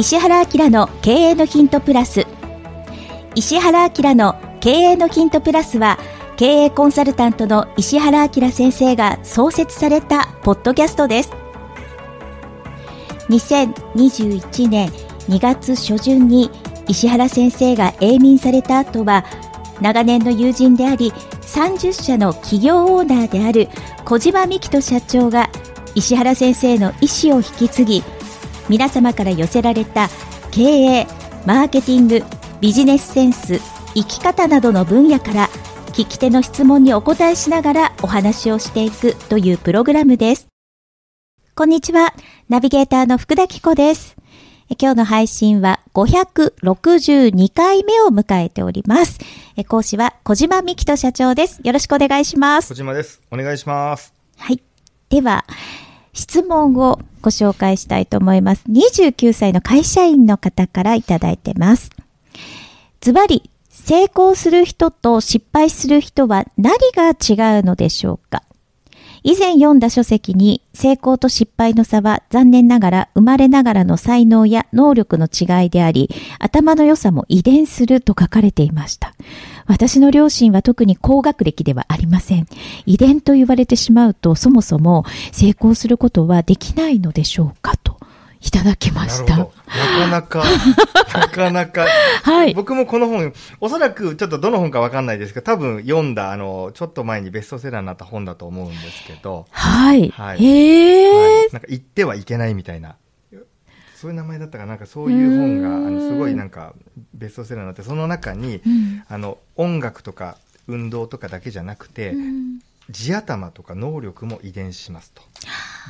石原明の経営のヒントプラス。石原明の経営のヒントプラスは経営コンサルタントの石原明先生が創設されたポッドキャストです。2021年2月初旬に石原先生が永眠された後は長年の友人であり30社の企業オーナーである小島美希人社長が石原先生の意思を引き継ぎ皆様から寄せられた経営マーケティングビジネスセンス生き方などの分野から聞き手の質問にお答えしながらお話をしていくというプログラムですこんにちはナビゲーターの福田紀子です今日の配信は562回目を迎えております。講師は小島美希人社長です。よろしくお願いします。小島です。お願いします。はい。では、質問をご紹介したいと思います。29歳の会社員の方からいただいてます。ズバリ、成功する人と失敗する人は何が違うのでしょうか？以前読んだ書籍に成功と失敗の差は残念ながら生まれながらの才能や能力の違いであり、頭の良さも遺伝すると書かれていました。私の両親は特に高学歴ではありません。遺伝と言われてしまうとそもそも成功することはできないのでしょうかといただきました。なかなか、なかなか。はい。僕もこの本、おそらくちょっとどの本かわかんないですけど、多分読んだ、あの、ちょっと前にベストセラーになった本だと思うんですけど。はい。はい。へえ、はい、なんか言ってはいけないみたいな。そういう名前だったかなんかそういう本が、あの、すごいなんか、ベストセラーになって、その中に、うん、あの、音楽とか運動とかだけじゃなくて、うん、地頭とか能力も遺伝しますと。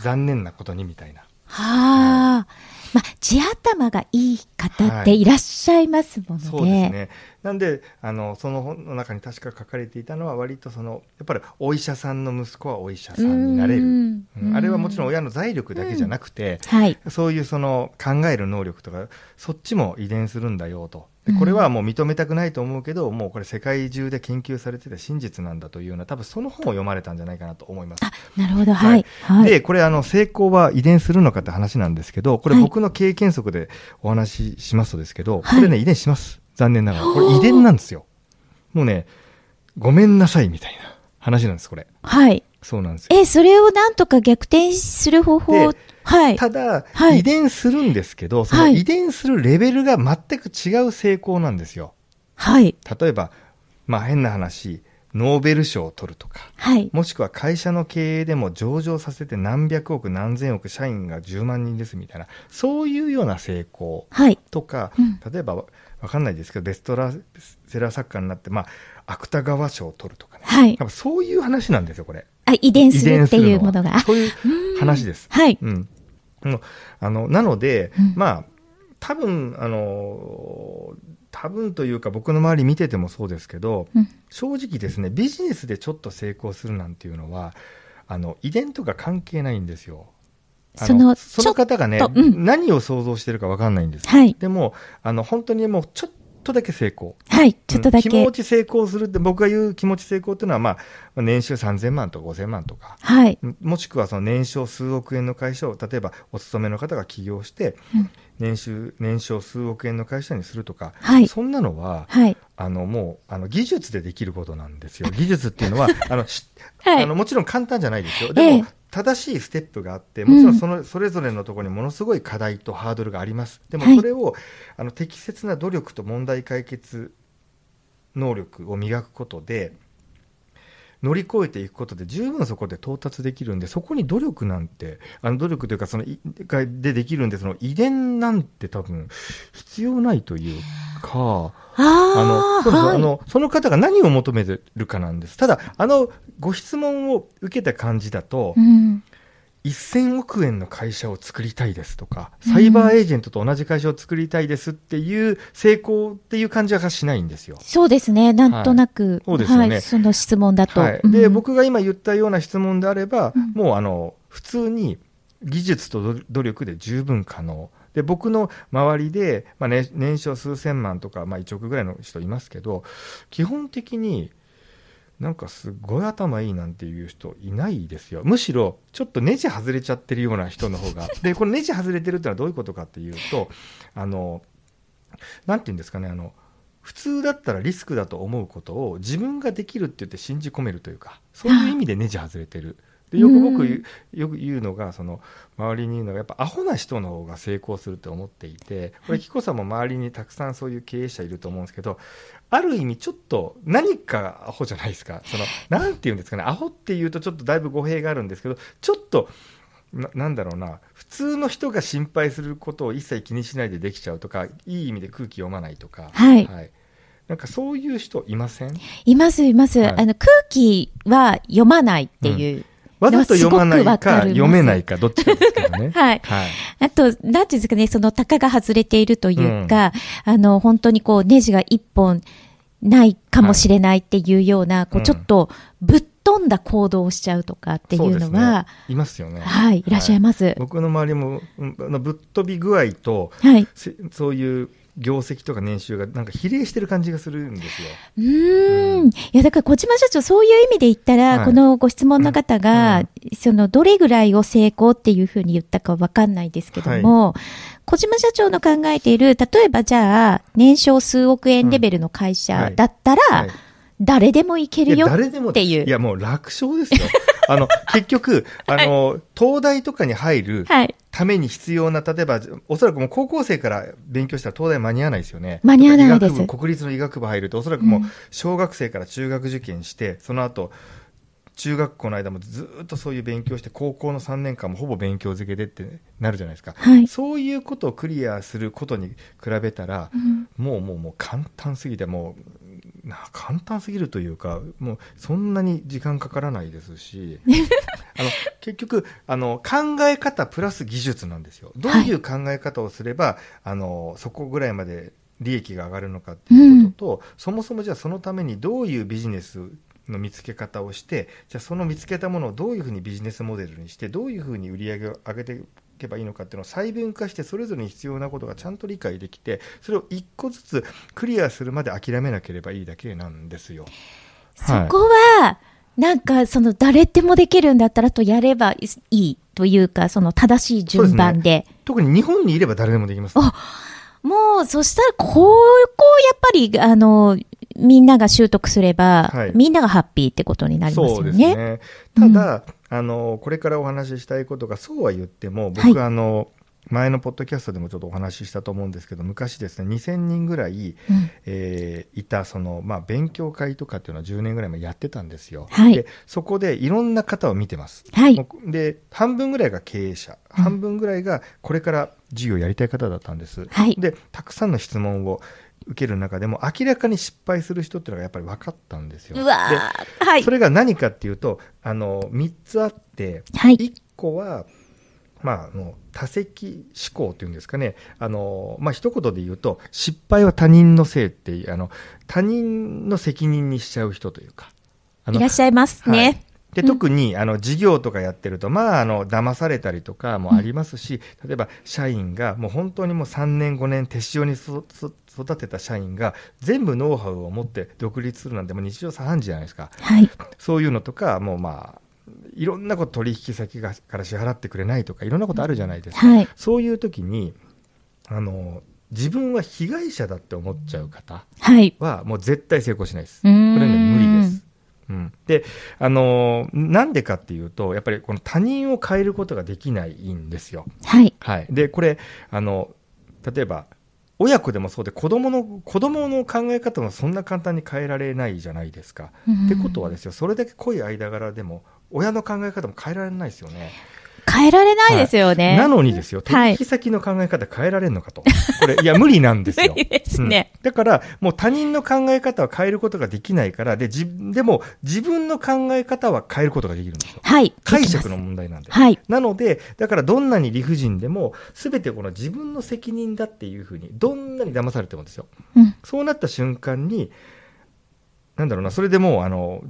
残念なことにみたいな。はあ、まあ、地頭がいい方っていらっしゃいますもんね。はい、そうですね。なんで、あの、その本の中に確か書かれていたのは、割とその、やっぱりお医者さんの息子はお医者さんになれる。うんあれはもちろん親の財力だけじゃなくて、はい、そういうその考える能力とか、そっちも遺伝するんだよと。これはもう認めたくないと思うけど、もうこれ世界中で研究されてて真実なんだというような、多分その本を読まれたんじゃないかなと思います。あ、なるほど、はい。はい、で、これあの、成功は遺伝するのかって話なんですけど、これ僕の経験則でお話ししますとですけど、はい、これね、遺伝します。残念ながら。これ遺伝なんですよ。もうね、ごめんなさいみたいな話なんです、これ。はい。そうなんですよ。え、それをなんとか逆転する方法？はい。ただ、はい、遺伝するんですけど、その遺伝するレベルが全く違う成功なんですよ。はい。例えば、まあ変な話、ノーベル賞を取るとか、はい、もしくは会社の経営でも上場させて何百億何千億社員が10万人ですみたいなそういうような成功とか、はいうん、例えばわかんないですけどベストラセラー作家になって、まあ、芥川賞を取るとかね、はい、そういう話なんですよこれ。あ遺伝するっていうものが。そういう話です。はい。うん。あの、なので、うん、まあ、多分、あの、多分というか僕の周り見ててもそうですけど、うん、正直ですね、ビジネスでちょっと成功するなんていうのは、あの、遺伝とか関係ないんですよ。そのその方がね、うん、何を想像してるか分かんないんです、はい、でもあの本当にもうちょっとだけ成功。はい、ちょっとだけ。気持ち成功するって、僕が言う気持ち成功っていうのは、まあ、年収3000万とか5000万とか、はい。もしくはその年商数億円の会社を、例えばお勤めの方が起業して、うん、年収、年商数億円の会社にするとか、はい、そんなのは、はい、あの、もう、あの、技術でできることなんですよ。技術っていうのは、あの、はい、あのもちろん簡単じゃないですよ。でも、ええ正しいステップがあって、もちろんその、それぞれのところにものすごい課題とハードルがあります。でもそれを、はい、あの適切な努力と問題解決能力を磨くことで、乗り越えていくことで十分そこで到達できるんで、そこに努力なんて、あの努力というか、その、でできるんで、その遺伝なんて多分必要ないというか、あの、はい、あの、その方が何を求めてるかなんです。ただ、あの、ご質問を受けた感じだと、うん、1000億円の会社を作りたいですとか、サイバーエージェントと同じ会社を作りたいですっていう成功っていう感じはしないんですよ。そうですね。なんとなく、はい、そうですよね、はい、その質問だと。はい、で、うん、僕が今言ったような質問であれば、うん、もうあの、普通に技術と努力で十分可能。で僕の周りで、まあね、年商数千万とか、まあ、1億ぐらいの人いますけど基本的になんかすごい頭いいなんていう人いないですよ。むしろ、ちょっとネジ外れちゃってるような人の方が。で、このネジ外れてるってのはどういうことかっていうと、あの、なんて言うんですかね、あの、普通だったらリスクだと思うことを自分ができるって言って信じ込めるというか、そういう意味でネジ外れてる。でよく僕よく言うのがその周りに言うのがやっぱアホな人の方が成功すると思っていてこれ紀子さんも周りにたくさんそういう経営者いると思うんですけどある意味ちょっと何かアホじゃないですか。その なんて言うんですかね。アホっていうとちょっとだいぶ語弊があるんですけどちょっとななんだろうな。普通の人が心配することを一切気にしないでできちゃうとかいい意味で空気読まないとか。はい、はい。なんかそういう人いません？います、います、はい、あの空気は読まないっていうわざと読まないか、読めないか、どっちかですけどね。はい。はい。あと、なんていうんですかね、その、たかが外れているというか、うん、あの、本当にこう、ネジが一本ないかもしれないっていうような、はい、こう、ちょっと、ぶっ飛んだ行動をしちゃうとかっていうのは、ね、いますよね。はい、いらっしゃいます。はい、僕の周りも、ぶっ飛び具合と、はい、そういう業績とか年収がなんか比例してる感じがするんですよ。うん。うん、いやだから小島社長そういう意味で言ったら、はい、このご質問の方が、うん、そのどれぐらいを成功っていうふうに言ったかわかんないですけども、はい、小島社長の考えている例えばじゃあ年商数億円レベルの会社だったら、はい誰でもいけるよっていう。いや、もう楽勝ですよ。あの、結局、あの、はい、東大とかに入るために必要な、例えば、おそらくもう高校生から勉強したら東大間に合わないですよね。間に合わないです。国立の医学部入ると、おそらくもう小学生から中学受験して、うん、その後、中学校の間もずっとそういう勉強して高校の3年間もほぼ勉強漬けでってなるじゃないですか、はい、そういうことをクリアすることに比べたら、うん、もうもうもう簡単すぎてもう簡単すぎるというかもうそんなに時間かからないですし あの結局あの考え方プラス技術なんですよ。どういう考え方をすれば、はい、あのそこぐらいまで利益が上がるのかっていうことと、うん、そもそもじゃあそのためにどういうビジネスの見つけ方をしてじゃあその見つけたものをどういうふうにビジネスモデルにしてどういうふうに売り上げを上げてけばいいのかっていうのを細分化してそれぞれに必要なことがちゃんと理解できてそれを一個ずつクリアするまで諦めなければいいだけなんですよ。そこは、なんかその誰でもできるんだったらとやればいいというかその正しい順番で、ね、特に日本にいれば誰でもできます、ね、もうそしたらここをやっぱりあのみんなが習得すれば、はい、みんながハッピーってことになりますよね。ね。ただ、うんあのこれからお話ししたいことがそうは言っても僕、はい、あの前のポッドキャストでもちょっとお話ししたと思うんですけど昔ですね2000人ぐらい、うん、えー、いたその、まあ、勉強会とかっていうのは10年ぐらい前やってたんですよ、はい、でそこでいろんな方を見てます、はい、で半分ぐらいが経営者、うん、半分ぐらいがこれから事業やりたい方だったんです、はい、でたくさんの質問を受ける中でも明らかに失敗する人っていうのがやっぱり分かったんですよ。はい、それが何かっていうとあの3つあって、はい、1個は、まあ、あの多責思考っていうんですかねあの、まあ一言で言うと失敗は他人のせいっていうあの他人の責任にしちゃう人というか。いらっしゃいますね。はいで特に、あの事業とかやってると、まあ、あの騙されたりとかもありますし、例えば社員がもう本当にもう3年、5年、手塩に育てた社員が全部ノウハウを持って独立するなんてもう日常茶飯事じゃないですか、はい、そういうのとか、もうまあ、いろんなこと取引先がから支払ってくれないとか、いろんなことあるじゃないですか、はい、そういう時にあの自分は被害者だって思っちゃう方は、もう絶対成功しないです。これね、無理です。うん、で、あのー、なんでかっていうと、やっぱりこの他人を変えることができないんですよ。はい。はい。で、これ、あの、例えば、親子でもそうで子供の子供の考え方もそんな簡単に変えられないじゃないですか。ってことはですよそれだけ濃い間柄でも親の考え方も変えられないですよね。変えられないですよね。はい、なのにですよ、取引先の考え方変えられるのかと。これ、いや、無理なんですよ。無理ですね、うん、だから、もう他人の考え方は変えることができないから、で、じ、でも、自分の考え方は変えることができるんですよ。はい。解釈の問題なんで。はい。なので、だからどんなに理不尽でも、すべてこの自分の責任だっていうふうに、どんなに騙されてもですよ。うん。そうなった瞬間に、なんだろうな、それでもう、あの、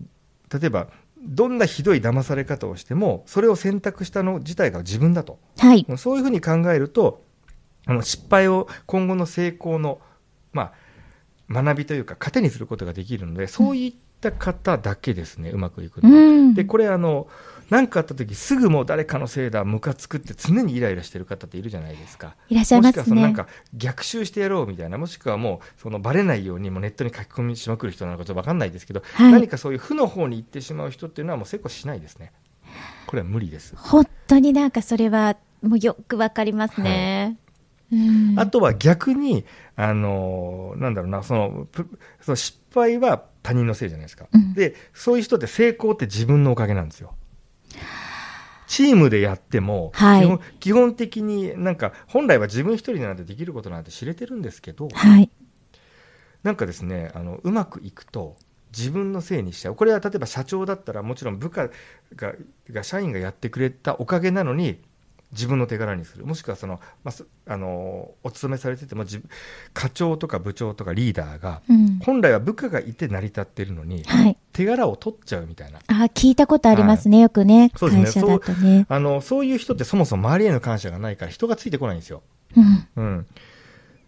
例えば、どんなひどい騙され方をしても、それを選択したの自体が自分だと。はい。そういうふうに考えると、あの失敗を今後の成功の、まあ、学びというか、糧にすることができるので、そういっった方だけですねうまくいくの、うん、でこれあの何かあった時すぐもう誰かのせいだムカつくって常にイライラしてる方っているじゃないですか。いらっしゃいますね。もしくはそのなんか逆襲してやろうみたいなもしくはもうそのバレないようにもネットに書き込みしまくる人なのかちょっと分かんないですけど、はい、何かそういう負の方に行ってしまう人っていうのはもう成功しないですね。これは無理です。本当になんかそれはもうよくわかりますね、はい、あとは逆に、あのなんだろうなそのその失敗は他人のせいじゃないですか、うん、でそういう人って成功って自分のおかげなんですよ。チームでやっても、はい、基本基本的になんか本来は自分一人なんてできることなんて知れてるんですけど、はい、なんかですねあのうまくいくと自分のせいにしちゃう。これは例えば社長だったらもちろん部下がが社員がやってくれたおかげなのに自分の手柄にする。もしくはその、まあ、あのお勤めされてても課長とか部長とかリーダーが、うん、本来は部下がいて成り立ってるのに、はい、手柄を取っちゃうみたいな。あ聞いたことありますね、はい、よくね。そうですね。そうあのそういう人ってそもそも周りへの感謝がないから人がついてこないんですよ。うん、うん。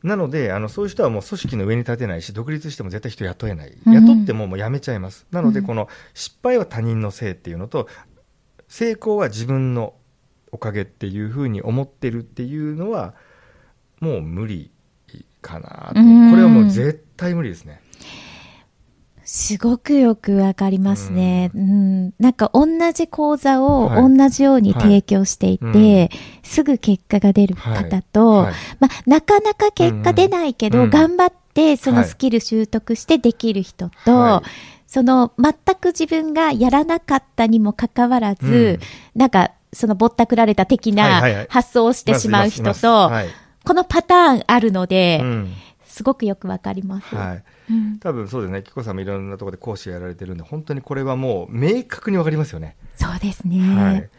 なのであのそういう人はもう組織の上に立てないし独立しても絶対人雇えない、雇ってももう辞めちゃいます。なのでこの失敗は他人のせいっていうのと成功は自分のおかげっていうふうに思ってるっていうのはもう無理かなと、これはもう絶対無理ですね。すごくよくわかりますね、うん、なんか同じ講座を同じように提供していて、はい。はいすぐ結果が出る方と、はい、まあ、なかなか結果出ないけど、うん、頑張ってそのスキル習得してできる人と、その全く自分がやらなかったにもかかわらず、うん、なんかそのぼったくられた的な発想をしてしまう人と、このパターンあるので、うん、すごくよくわかります。はい。多分そうですね、紀子さんもいろんなところで講師やられてるんで、本当にこれはもう明確にわかりますよね。そうですね。はい。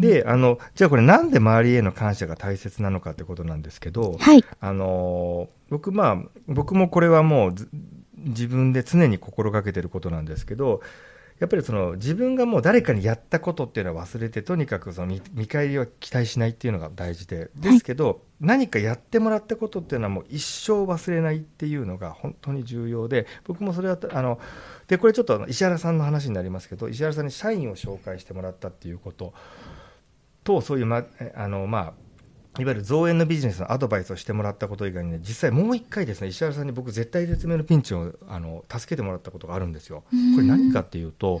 であのじゃあこれなんで周りへの感謝が大切なのかってことなんですけど、はい、あの僕まあ僕もこれはもう自分で常に心がけてることなんですけどやっぱりその自分がもう誰かにやったことっていうのは忘れてとにかくその見返りを期待しないっていうのが大事でですけど、はい、何かやってもらったことっていうのはもう一生忘れないっていうのが本当に重要で僕もそれはあのでこれちょっと石原さんの話になりますけど石原さんに社員を紹介してもらったっていうこととそういうまあのまあいわゆる造園のビジネスのアドバイスをしてもらったこと以外にね、実際もう一回ですね、石原さんに僕絶対絶命のピンチをあの助けてもらったことがあるんですよ。これ何かっていうと、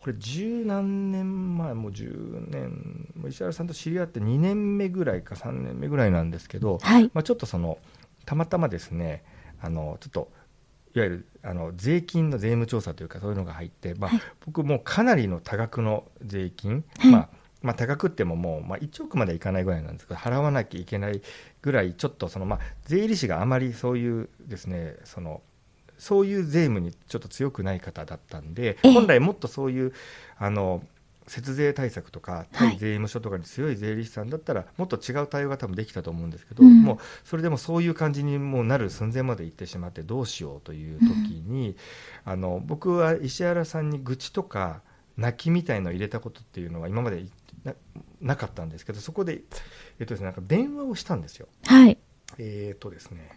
これ十何年前、もう10年、石原さんと知り合って2年目ぐらいか3年目ぐらいなんですけど、はい、まあ、ちょっとその、たまたまですね、あのちょっといわゆるあの税金の税務調査というかそういうのが入って、まあ、僕もかなりの多額の税金、はい、まあまあ、高くってももう、まあ、1億まではいかないぐらいなんですけど払わなきゃいけないぐらいちょっとその、まあ、税理士があまりそういうですねそのそういう税務にちょっと強くない方だったんで本来もっとそういうあの節税対策とか対税務署とかに強い税理士さんだったら、もっと違う対応が多分できたと思うんですけど、うん、もうそれでもそういう感じにもうなる寸前まで行ってしまってどうしようという時に、うん、あの僕は石原さんに愚痴とか泣きみたいのを入れたことっていうのは今までななかったんですけどそこで,、えっとですね、なんか電話をしたんですよ。はい、えっとですね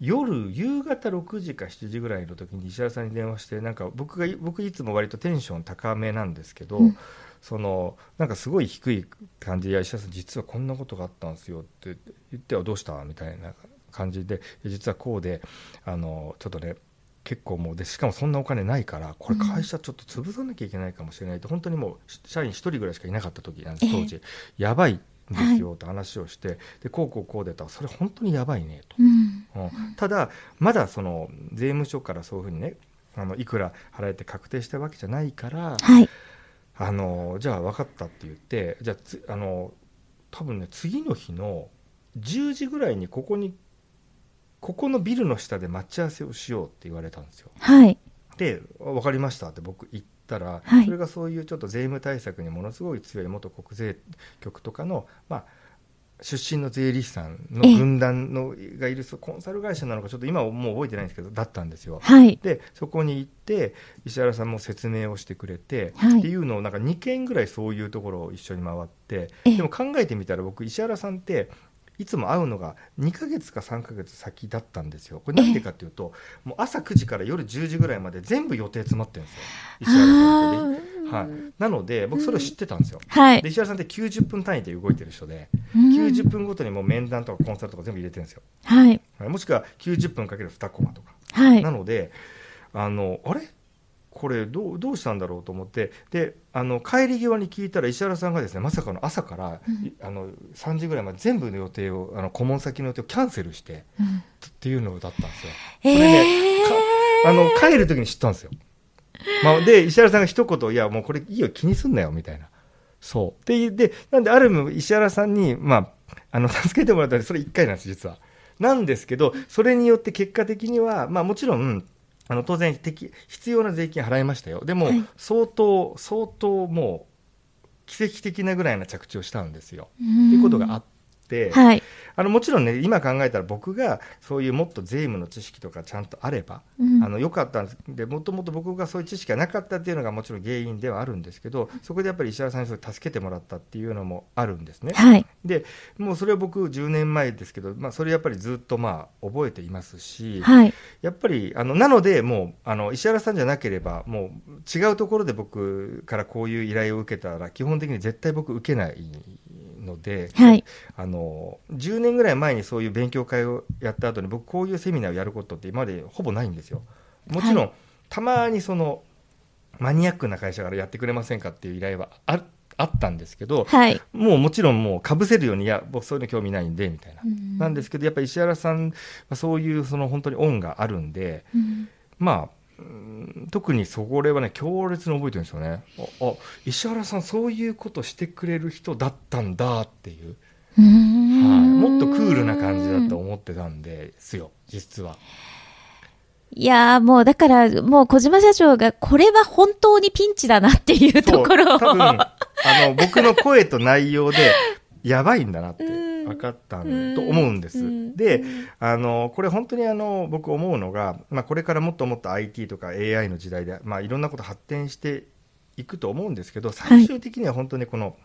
夜夕方6時か7時ぐらいの時に石原さんに電話してなんか僕が僕いつも割とテンション高めなんですけど、うん、そのなんかすごい低い感じで石原さん実はこんなことがあったんですよって言ってはどうした？みたいな感じで実はこうであのちょっとね結構もうでしかもそんなお金ないからこれ会社ちょっと潰さなきゃいけないかもしれないって、うん、本当にもう社員1人ぐらいしかいなかった時なんです。当時、やばいんですよって話をして、はい、でこうこうこうでた。らそれ本当にやばいねと、うん、うん、ただまだその税務署からそういうふうにねあのいくら払えて確定したわけじゃないから、はい、あのじゃあ分かったって言ってじゃああの多分ね次の日の10時ぐらいにここにここのビルの下で待ち合わせをしようって言われたんですよ。はい、で分かりましたって僕言ったら、はい、それがそういうちょっと税務対策にものすごい強い元国税局とかの、まあ、出身の税理士さんの軍団のがいるコンサル会社なのかちょっと今はもう覚えてないんですけどだったんですよ。はい、でそこに行って石原さんも説明をしてくれて、はい、っていうのをなんか2件ぐらいそういうところを一緒に回ってでも考えてみたら僕石原さんっていつも会うのが2か月か3か月先だったんですよ。これなんでかっていうと、もう朝9時から夜10時ぐらいまで全部予定詰まってるんですよ。石原さんって、はい。なので、僕それを知ってたんですよ。はい、で石原さんって90分単位で動いてる人で、うん、90分ごとにもう面談とかコンサルとか全部入れてるんですよ。はい。もしくは90分かける2コマとか。はい。なので、あの、あれ？これどうどうしたんだろうと思ってであの帰り際に聞いたら石原さんがですねまさかの朝から、うん、あの3時ぐらいまで全部の予定をあの顧問先の予定をキャンセルして、うん、っていうのだったんですよ。これね、あの帰る時に知ったんですよ。まあ、で石原さんが一言「いやもうこれいいよ気にすんなよ」みたいな。そうででなんである意味石原さんに、まあ、あの 助けてもらったらそれ1回なんです実は。なんですけどそれによって結果的には、まあ、もちろんあの当然必要な税金払いましたよ。でも、はい、相当相当もう奇跡的なぐらいな着地をしたんですよ。っていうことがあって、はい、あのもちろんね今考えたら僕がそういうもっと税務の知識とかちゃんとあれば、うん、あのよかったんです。でもともと僕がそういう知識がなかったっていうのがもちろん原因ではあるんですけどそこでやっぱり石原さんに助けてもらったっていうのもあるんですね。はい、でもうそれは僕10年前ですけど、まあ、それやっぱりずっとまあ覚えていますし、はい、やっぱりあのなのでもうあの石原さんじゃなければもう違うところで僕からこういう依頼を受けたら基本的に絶対僕受けないので、はい、あの10年ぐらい前にそういう勉強会をやった後に僕こういうセミナーをやることって今までほぼないんですよ。もちろん、はい、たまにそのマニアックな会社からやってくれませんかっていう依頼はああったんですけど、はい、もうもちろんもうかぶせるようにいや僕そういうの興味ないんでみたいな、なんですけどやっぱり石原さんはそういうその本当に恩があるんで、まあ特にそこれはね強烈に覚えてるんですよね。ああ石原さんそういうことしてくれる人だったんだっていう。はい、もっとクールな感じだと思ってたんですよ実は。いやもうだから、もう小島社長が、これは本当にピンチだなっていうところを。多分、あの、僕の声と内容で、やばいんだなって 分かったと思うんです。で、あの、これ本当にあの、僕思うのが、まあこれからもっともっと IT とか AI の時代で、まあいろんなこと発展していくと思うんですけど、最終的には本当にこの、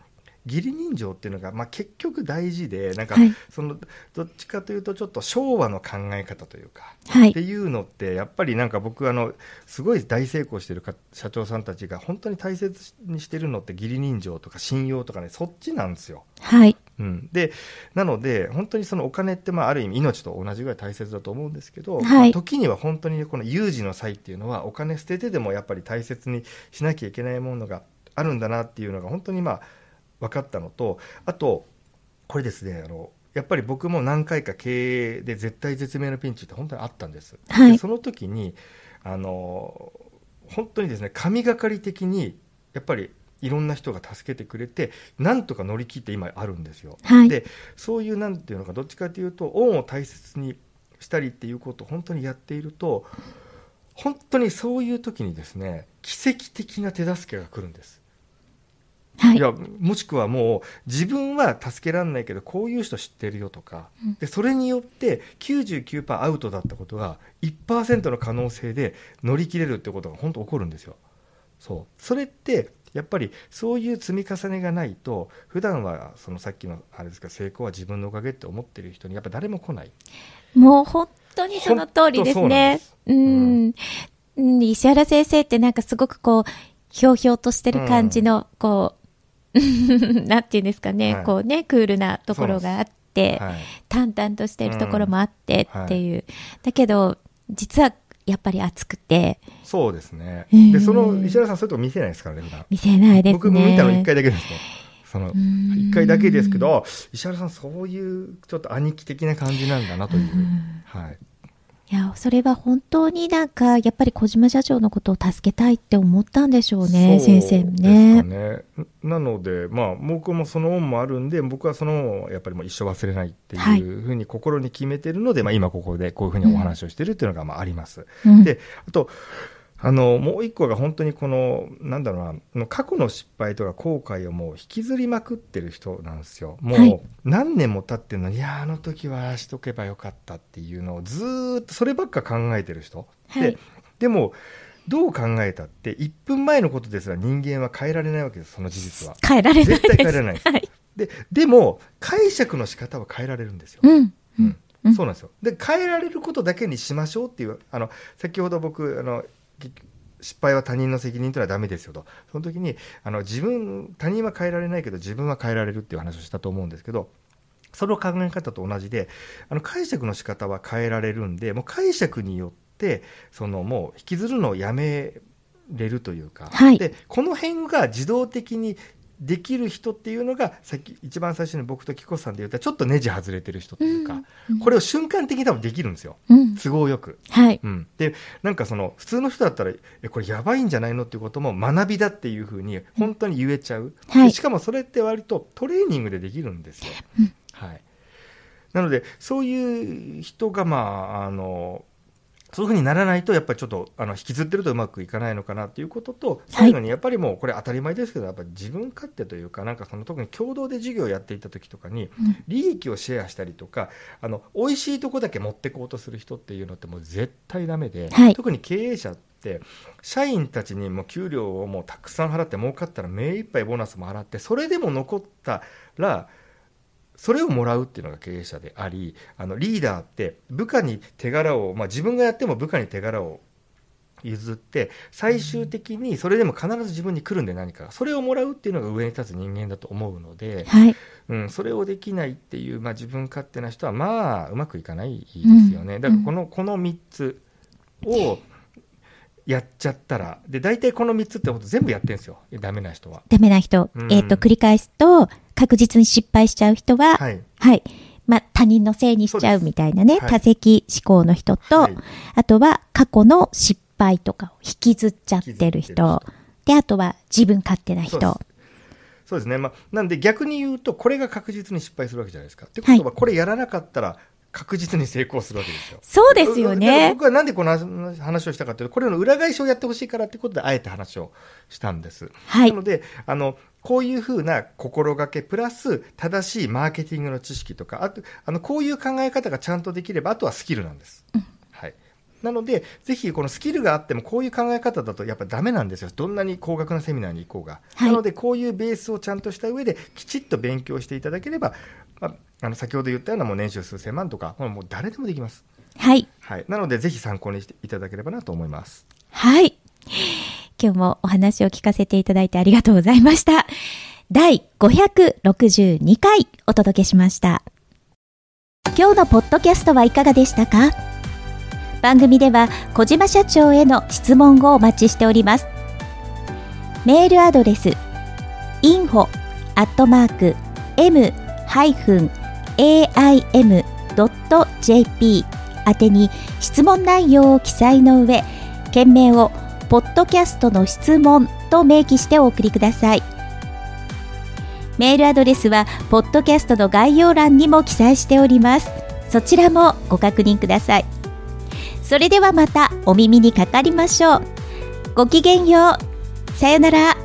義理人情っていうのが、まあ、結局大事でなんか、はい、そのどっちかというとちょっと昭和の考え方というか、はい、っていうのってやっぱりなんか僕あのすごい大成功してるか社長さんたちが本当に大切にしてるのって義理人情とか信用とかねそっちなんですよ。はいうん、でなので本当にそのお金ってまあある意味命と同じぐらい大切だと思うんですけど、はい。まあ、時には本当にこの有事の際っていうのはお金捨ててでもやっぱり大切にしなきゃいけないものがあるんだなっていうのが本当にまあ分かったのとあとこれですねあのやっぱり僕も何回か経営で絶対絶命のピンチって本当にあったんです。はい、でその時にあの本当にですね神がかり的にやっぱりいろんな人が助けてくれてなんとか乗り切って今あるんですよ。はい、でそういうなんていうのかどっちかというと恩を大切にしたりっていうことを本当にやっていると本当にそういう時にですね奇跡的な手助けが来るんです。はい、いやもしくはもう自分は助けられないけどこういう人知ってるよとか、うん、でそれによって99%アウトだったことが1%の可能性で乗り切れるってことが本当起こるんですよ。そうそれってやっぱりそういう積み重ねがないと普段はそのさっきのあれですか成功は自分のおかげって思ってる人にやっぱ誰も来ない。もう本当にその通りですね。ううん、うん、石原先生ってなんかすごくこうひょうひょうとしてる感じの、こうなんていうんですかね、はい、こうね、クールなところがあって、はい、淡々としているところもあってっていう。うんはい、だけど、実はやっぱり熱くて。そうですね。で、その、石原さん、そういうとこ見せないですからね、見せないですね。僕も見たの1回だけですよ。その、1回だけですけど、石原さん、そういう、ちょっと兄貴的な感じなんだなという。はい。いや、それは本当になんか、やっぱり小島社長のことを助けたいって思ったんでしょうね、先生ね。ね。なので、まあ、僕もその恩もあるんで、僕はその恩をやっぱりもう一生忘れないっていうふうに心に決めてるので、はい、まあ、今ここでこういうふうにお話をしてるっていうのがまああります。うん、で、あと、あのもう一個が本当にこのなんだろうな過去の失敗とか後悔をもう引きずりまくってる人なんですよ。もう何年も経ってるのに、いやあの時はああしとけばよかったっていうのをずっとそればっか考えてる人、はい、ででもどう考えたって1分前のことですら人間は変えられないわけですその事実は。変えられない絶対変えられないです、はい。ででも解釈の仕方は変えられるんですよ。うん。うん、そうなんですよ。で変えられることだけにしましょうっていうあの先ほど僕あの失敗は他人の責任というのはダメですよと。その時にあの自分他人は変えられないけど自分は変えられるっていう話をしたと思うんですけどその考え方と同じであの解釈の仕方は変えられるんでもう解釈によってそのもう引きずるのをやめれるというか、はい、でこの辺が自動的にできる人っていうのがさっき一番最初に僕と紀子さんで言ったちょっとネジ外れてる人というか、うん、これを瞬間的に多分できるんですよ、うん、都合よく。はい。うん、でなんかその普通の人だったらえこれやばいんじゃないのっていうことも学びだっていうふうに本当に言えちゃう、はい、しかもそれって割とトレーニングでできるんですよ。はい、なのでそういう人がまああのそういうふうにならないと、やっぱりちょっとあの引きずってるとうまくいかないのかなっていうことと、最後にやっぱりもうこれ当たり前ですけど、やっぱり自分勝手というか、なんかその特に共同で授業をやっていた時とかに、利益をシェアしたりとか、あの美味しいとこだけ持ってこうとする人っていうのってもう絶対ダメで、はい、特に経営者って、社員たちにも給料をもうたくさん払って儲かったら目いっぱいボーナスも払って、それでも残ったら、それをもらうっていうのが経営者でありあのリーダーって部下に手柄を、まあ、自分がやっても部下に手柄を譲って最終的にそれでも必ず自分に来るんで何かそれをもらうっていうのが上に立つ人間だと思うので、はい、うん、それをできないっていう、まあ、自分勝手な人はまあうまくいかないですよね、うん、だからこのこの3つをやっちゃったらで大体この3つってこと全部やってるんですよ。ダメな人は。ダメな人、うん、えっ、ー、と繰り返すと確実に失敗しちゃう人は、はい。はい。まあ、他人のせいにしちゃうみたいなね、多責思考の人と、はい、あとは過去の失敗とかを引きずっちゃってる人。で、あとは自分勝手な人。そうですね。まあ、なんで逆に言うと、これが確実に失敗するわけじゃないですか。ってことは、これやらなかったら、確実に成功するわけですよ。そうですよね。僕はなんでこの話をしたかというと、これの裏返しをやってほしいからってことで、あえて話をしたんです。はい。なので、あの、こういうふうな心がけプラス正しいマーケティングの知識とか、あと、あの、こういう考え方がちゃんとできれば、あとはスキルなんです。うん、はい。なので、ぜひこのスキルがあっても、こういう考え方だとやっぱダメなんですよ。どんなに高額なセミナーに行こうが。はい、なので、こういうベースをちゃんとした上で、きちっと勉強していただければ、まあ、あの先ほど言ったようなもう年収数千万とか、もう誰でもできます。はい。はい。なので、ぜひ参考にしていただければなと思います。はい。今日もお話を聞かせていただいてありがとうございました。第562回お届けしました。今日のポッドキャストはいかがでしたか？番組では小島社長への質問をお待ちしております。メールアドレス info m-aim.jp 宛てに質問内容を記載の上、件名をポッドキャストの質問と明記してお送りください。メールアドレスはポッドキャストの概要欄にも記載しておりますそちらもご確認くださいそれではまたお耳にかかりましょう。ごきげんよう。さよなら。